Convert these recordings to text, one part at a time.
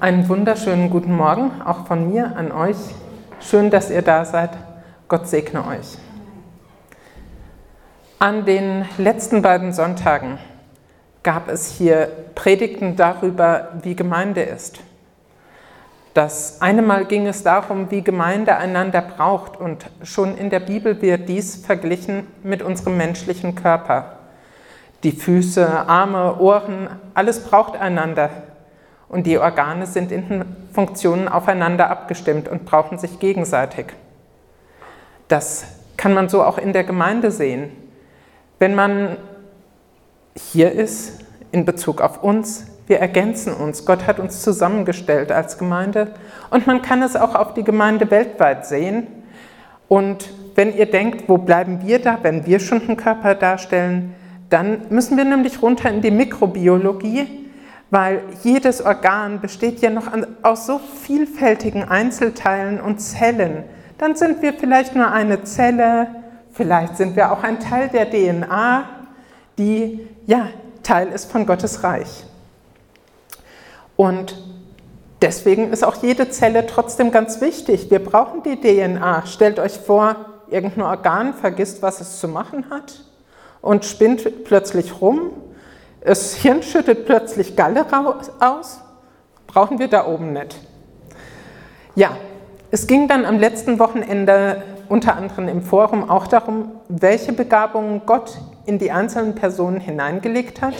einen wunderschönen guten Morgen, auch von mir an euch. Schön, dass ihr da seid. Gott segne euch. An den letzten beiden Sonntagen gab es hier Predigten darüber, wie Gemeinde ist. Das eine Mal ging es darum, wie Gemeinde einander braucht und schon in der Bibel wird dies verglichen mit unserem menschlichen Körper. Die Füße, Arme, Ohren, alles braucht einander. Und die Organe sind in den Funktionen aufeinander abgestimmt und brauchen sich gegenseitig. Das kann man so auch in der Gemeinde sehen. Wenn man hier ist, in Bezug auf uns, wir ergänzen uns. Gott hat uns zusammengestellt als Gemeinde und man kann es auch auf die Gemeinde weltweit sehen. Und wenn ihr denkt, wo bleiben wir da, wenn wir schon einen Körper darstellen, dann müssen wir nämlich runter in die Mikrobiologie, weil jedes Organ besteht ja noch aus so vielfältigen Einzelteilen und Zellen. Dann sind wir vielleicht nur eine Zelle, vielleicht sind wir auch ein Teil der DNA, die ja Teil ist von Gottes Reich. Und deswegen ist auch jede Zelle trotzdem ganz wichtig. Wir brauchen die DNA. Stellt euch vor, irgendein Organ vergisst, was es zu machen hat und spinnt plötzlich rum. Das Hirn schüttet plötzlich Galle aus. Brauchen wir da oben nicht. Ja, es ging dann am letzten Wochenende unter anderem im Forum auch darum, welche Begabungen Gott in die einzelnen Personen hineingelegt hat,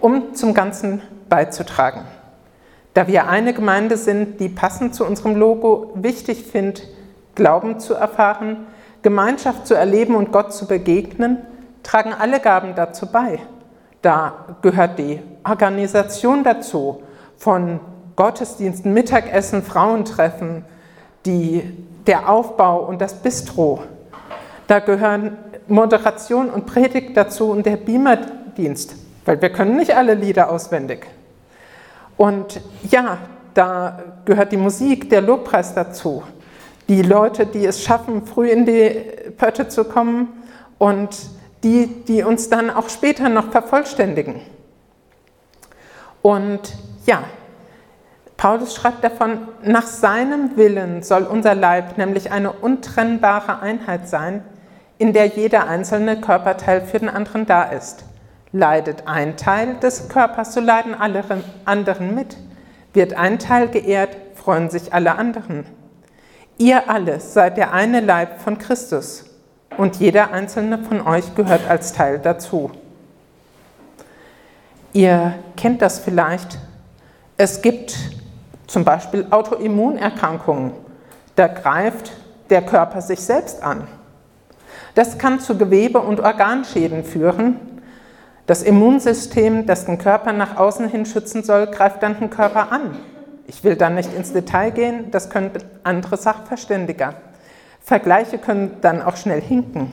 um zum Ganzen beizutragen. Da wir eine Gemeinde sind, die passend zu unserem Logo wichtig findet, Glauben zu erfahren, Gemeinschaft zu erleben und Gott zu begegnen, tragen alle Gaben dazu bei. Da gehört die Organisation dazu von Gottesdiensten, Mittagessen, Frauentreffen, die, der Aufbau und das Bistro. Da gehören Moderation und Predigt dazu und der Beamerdienst, weil wir können nicht alle Lieder auswendig. Und ja, da gehört die Musik, der Lobpreis dazu. Die Leute, die es schaffen, früh in die Pötte zu kommen und die, die uns dann auch später noch vervollständigen. Und ja, Paulus schreibt davon, nach seinem Willen soll unser Leib nämlich eine untrennbare Einheit sein, in der jeder einzelne Körperteil für den anderen da ist. Leidet ein Teil des Körpers, so leiden alle anderen mit. Wird ein Teil geehrt, freuen sich alle anderen. Ihr alle seid der eine Leib von Christus und jeder einzelne von euch gehört als Teil dazu. Ihr kennt das vielleicht. Es gibt zum Beispiel Autoimmunerkrankungen. Da greift der Körper sich selbst an. Das kann zu Gewebe- und Organschäden führen. Das Immunsystem, das den Körper nach außen hin schützen soll, greift dann den Körper an. Ich will da nicht ins Detail gehen, das können andere Sachverständiger. Vergleiche können dann auch schnell hinken.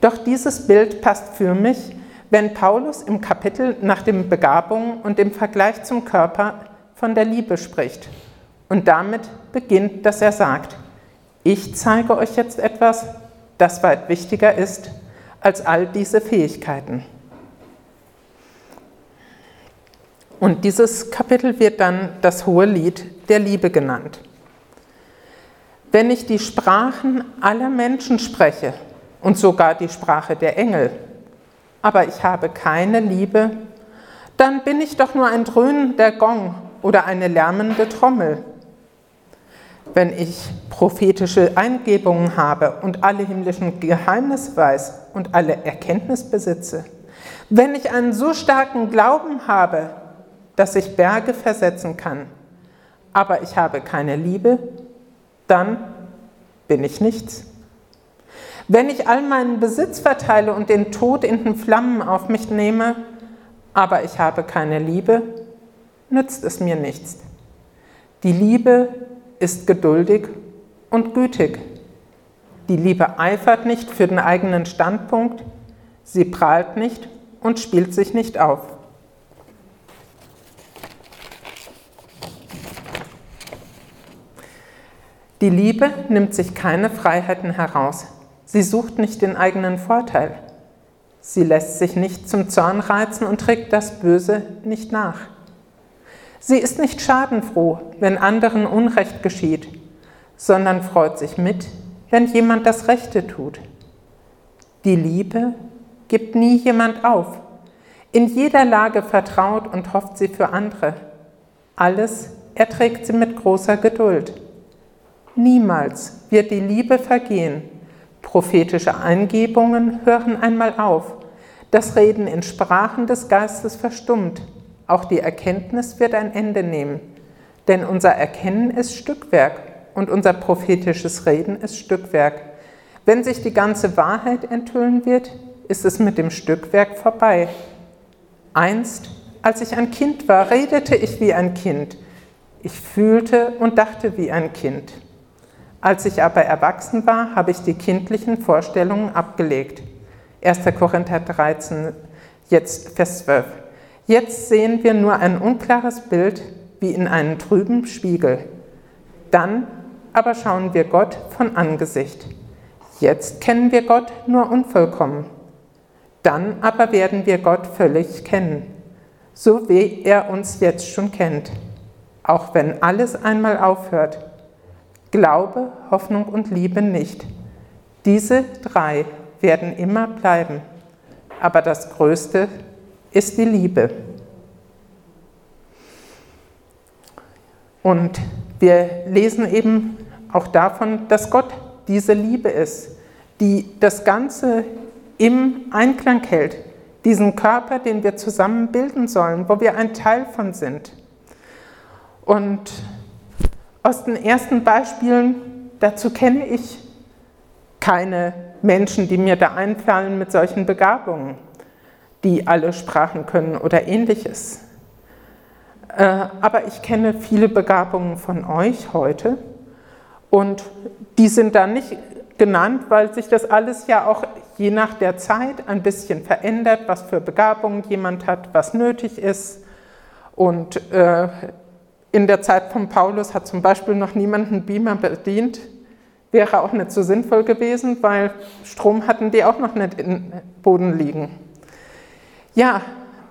Doch dieses Bild passt für mich, wenn Paulus im Kapitel nach den Begabungen und dem Vergleich zum Körper von der Liebe spricht. Und damit beginnt, dass er sagt, ich zeige euch jetzt etwas, das weit wichtiger ist als all diese Fähigkeiten. Und dieses Kapitel wird dann das hohe Lied der Liebe genannt. Wenn ich die Sprachen aller Menschen spreche und sogar die Sprache der Engel, aber ich habe keine Liebe, dann bin ich doch nur ein dröhnender Gong oder eine lärmende Trommel. Wenn ich prophetische Eingebungen habe und alle himmlischen Geheimnisse weiß und alle Erkenntnis besitze, wenn ich einen so starken Glauben habe, dass ich Berge versetzen kann, aber ich habe keine Liebe, dann bin ich nichts. Wenn ich all meinen Besitz verteile und den Tod in den Flammen auf mich nehme, aber ich habe keine Liebe, nützt es mir nichts. Die Liebe ist geduldig und gütig. Die Liebe eifert nicht für den eigenen Standpunkt, sie prahlt nicht und spielt sich nicht auf. Die Liebe nimmt sich keine Freiheiten heraus. Sie sucht nicht den eigenen Vorteil. Sie lässt sich nicht zum Zorn reizen und trägt das Böse nicht nach. Sie ist nicht schadenfroh, wenn anderen Unrecht geschieht, sondern freut sich mit, wenn jemand das Rechte tut. Die Liebe gibt nie jemand auf. In jeder Lage vertraut und hofft sie für andere. Alles erträgt sie mit großer Geduld. Niemals wird die Liebe vergehen. Prophetische Eingebungen hören einmal auf. Das Reden in Sprachen des Geistes verstummt. Auch die Erkenntnis wird ein Ende nehmen. Denn unser Erkennen ist Stückwerk und unser prophetisches Reden ist Stückwerk. Wenn sich die ganze Wahrheit enthüllen wird, ist es mit dem Stückwerk vorbei. Einst, als ich ein Kind war, redete ich wie ein Kind. Ich fühlte und dachte wie ein Kind. Als ich aber erwachsen war, habe ich die kindlichen Vorstellungen abgelegt. 1. Korinther 13, jetzt Vers 12. Jetzt sehen wir nur ein unklares Bild wie in einem trüben Spiegel. Dann aber schauen wir Gott von Angesicht. Jetzt kennen wir Gott nur unvollkommen. Dann aber werden wir Gott völlig kennen, so wie er uns jetzt schon kennt, auch wenn alles einmal aufhört. Glaube, Hoffnung und Liebe nicht. Diese drei werden immer bleiben, aber das Größte ist die Liebe. Und wir lesen eben auch davon, dass Gott diese Liebe ist, die das Ganze im Einklang hält, diesen Körper, den wir zusammen bilden sollen, wo wir ein Teil von sind. Und aus den ersten Beispielen, dazu kenne ich keine Menschen, die mir da einfallen mit solchen Begabungen, die alle Sprachen können oder ähnliches. Äh, aber ich kenne viele Begabungen von euch heute und die sind da nicht genannt, weil sich das alles ja auch je nach der Zeit ein bisschen verändert, was für Begabungen jemand hat, was nötig ist. Und äh, in der Zeit von Paulus hat zum Beispiel noch niemand einen Beamer bedient. Wäre auch nicht so sinnvoll gewesen, weil Strom hatten die auch noch nicht im Boden liegen. Ja,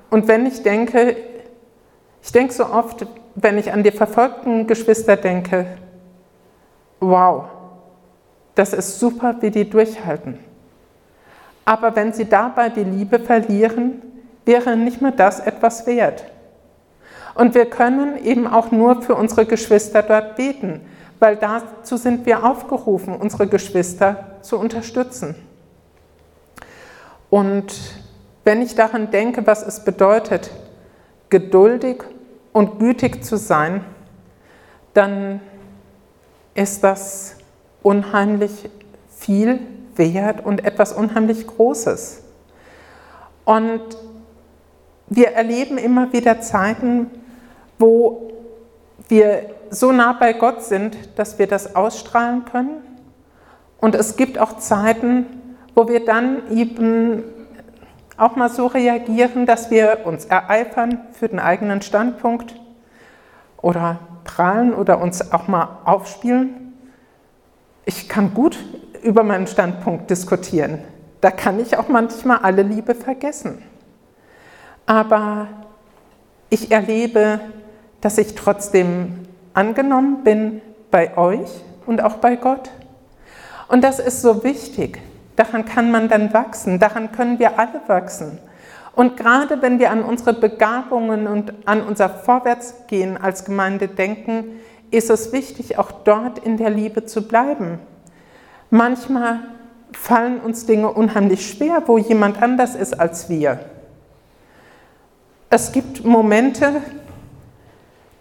und wenn ich denke, ich denke so oft, wenn ich an die verfolgten Geschwister denke, wow, das ist super, wie die durchhalten. Aber wenn sie dabei die Liebe verlieren, wäre nicht mehr das etwas wert. Und wir können eben auch nur für unsere Geschwister dort beten, weil dazu sind wir aufgerufen, unsere Geschwister zu unterstützen. Und wenn ich daran denke, was es bedeutet, geduldig und gütig zu sein, dann ist das unheimlich viel wert und etwas unheimlich Großes. Und wir erleben immer wieder Zeiten, wo wir so nah bei Gott sind, dass wir das ausstrahlen können. Und es gibt auch Zeiten, wo wir dann eben auch mal so reagieren, dass wir uns ereifern für den eigenen Standpunkt oder prallen oder uns auch mal aufspielen ich kann gut über meinen Standpunkt diskutieren. Da kann ich auch manchmal alle Liebe vergessen. Aber ich erlebe, dass ich trotzdem angenommen bin bei euch und auch bei Gott. Und das ist so wichtig. Daran kann man dann wachsen. Daran können wir alle wachsen. Und gerade wenn wir an unsere Begabungen und an unser Vorwärtsgehen als Gemeinde denken, ist es wichtig, auch dort in der Liebe zu bleiben. Manchmal fallen uns Dinge unheimlich schwer, wo jemand anders ist als wir. Es gibt Momente,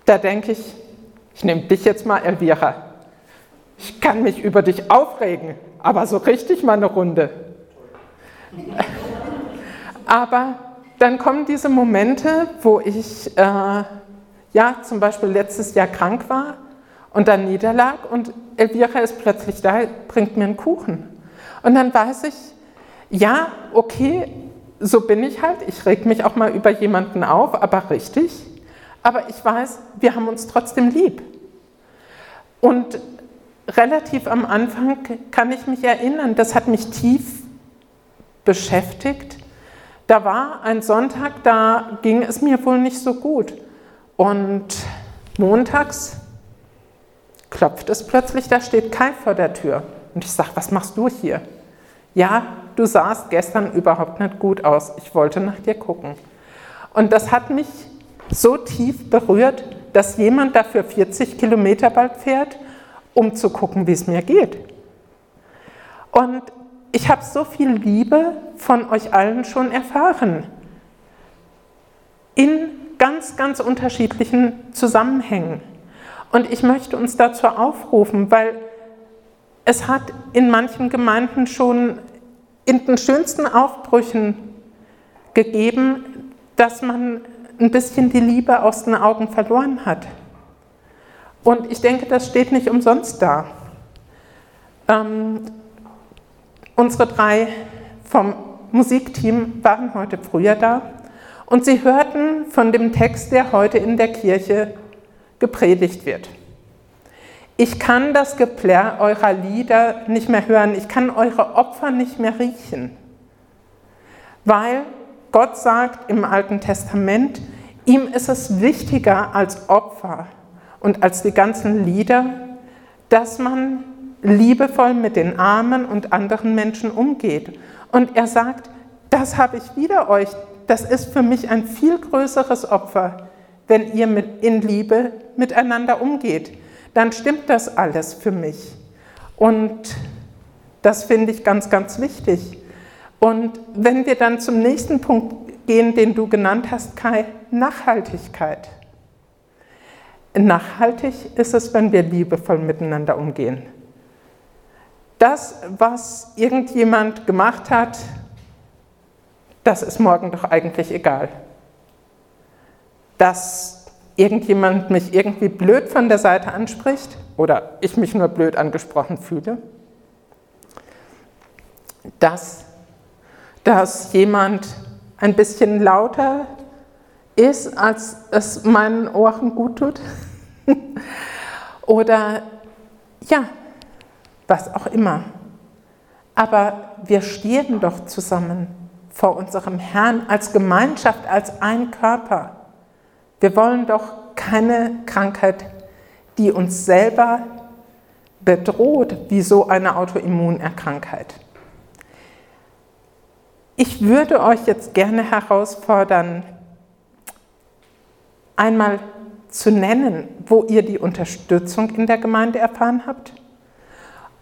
da denke ich, ich nehme dich jetzt mal, Elvira. Ich kann mich über dich aufregen, aber so richtig mal eine Runde. Aber dann kommen diese Momente, wo ich äh, ja zum Beispiel letztes Jahr krank war und dann niederlag und Elvira ist plötzlich da, bringt mir einen Kuchen. Und dann weiß ich, ja, okay, so bin ich halt, ich reg mich auch mal über jemanden auf, aber richtig. Aber ich weiß, wir haben uns trotzdem lieb. Und relativ am Anfang kann ich mich erinnern, das hat mich tief beschäftigt. Da war ein Sonntag, da ging es mir wohl nicht so gut. Und montags klopft es plötzlich, da steht Kai vor der Tür. Und ich sage, was machst du hier? Ja, du sahst gestern überhaupt nicht gut aus. Ich wollte nach dir gucken. Und das hat mich so tief berührt, dass jemand dafür 40 Kilometer bald fährt, um zu gucken, wie es mir geht. Und ich habe so viel Liebe von euch allen schon erfahren. In ganz, ganz unterschiedlichen Zusammenhängen. Und ich möchte uns dazu aufrufen, weil es hat in manchen Gemeinden schon in den schönsten Aufbrüchen gegeben, dass man ein bisschen die Liebe aus den Augen verloren hat. Und ich denke, das steht nicht umsonst da. Ähm, unsere drei vom Musikteam waren heute früher da und sie hörten von dem Text, der heute in der Kirche gepredigt wird. Ich kann das Geplärr eurer Lieder nicht mehr hören, ich kann eure Opfer nicht mehr riechen, weil Gott sagt im Alten Testament, ihm ist es wichtiger als Opfer und als die ganzen Lieder, dass man liebevoll mit den Armen und anderen Menschen umgeht. Und er sagt, das habe ich wieder euch, das ist für mich ein viel größeres Opfer, wenn ihr mit, in Liebe miteinander umgeht. Dann stimmt das alles für mich. Und das finde ich ganz, ganz wichtig. Und wenn wir dann zum nächsten Punkt gehen, den du genannt hast, Kai, Nachhaltigkeit. Nachhaltig ist es, wenn wir liebevoll miteinander umgehen. Das, was irgendjemand gemacht hat, das ist morgen doch eigentlich egal. Dass irgendjemand mich irgendwie blöd von der Seite anspricht oder ich mich nur blöd angesprochen fühle. Dass, dass jemand ein bisschen lauter ist, als es meinen Ohren gut tut. oder ja, was auch immer. Aber wir stehen doch zusammen vor unserem Herrn als Gemeinschaft, als ein Körper. Wir wollen doch keine Krankheit, die uns selber bedroht, wie so eine Autoimmunerkrankheit. Ich würde euch jetzt gerne herausfordern, einmal zu nennen, wo ihr die Unterstützung in der Gemeinde erfahren habt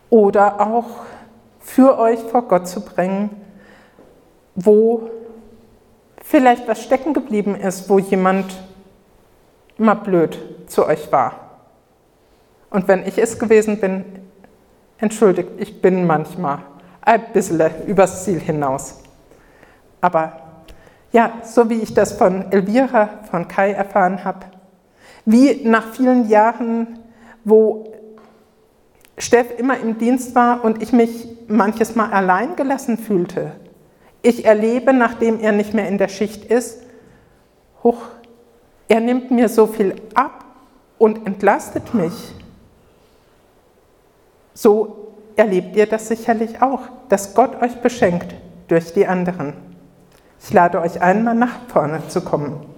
oder auch für euch vor Gott zu bringen, wo vielleicht was stecken geblieben ist, wo jemand mal blöd zu euch war. Und wenn ich es gewesen bin, entschuldigt, ich bin manchmal ein bisschen übers Ziel hinaus. Aber ja, so wie ich das von Elvira, von Kai erfahren habe, wie nach vielen Jahren, wo Steff immer im Dienst war und ich mich manches Mal allein gelassen fühlte. Ich erlebe, nachdem er nicht mehr in der Schicht ist, hoch, er nimmt mir so viel ab und entlastet mich. So erlebt ihr das sicherlich auch, dass Gott euch beschenkt durch die anderen. Ich lade euch einmal nach vorne zu kommen.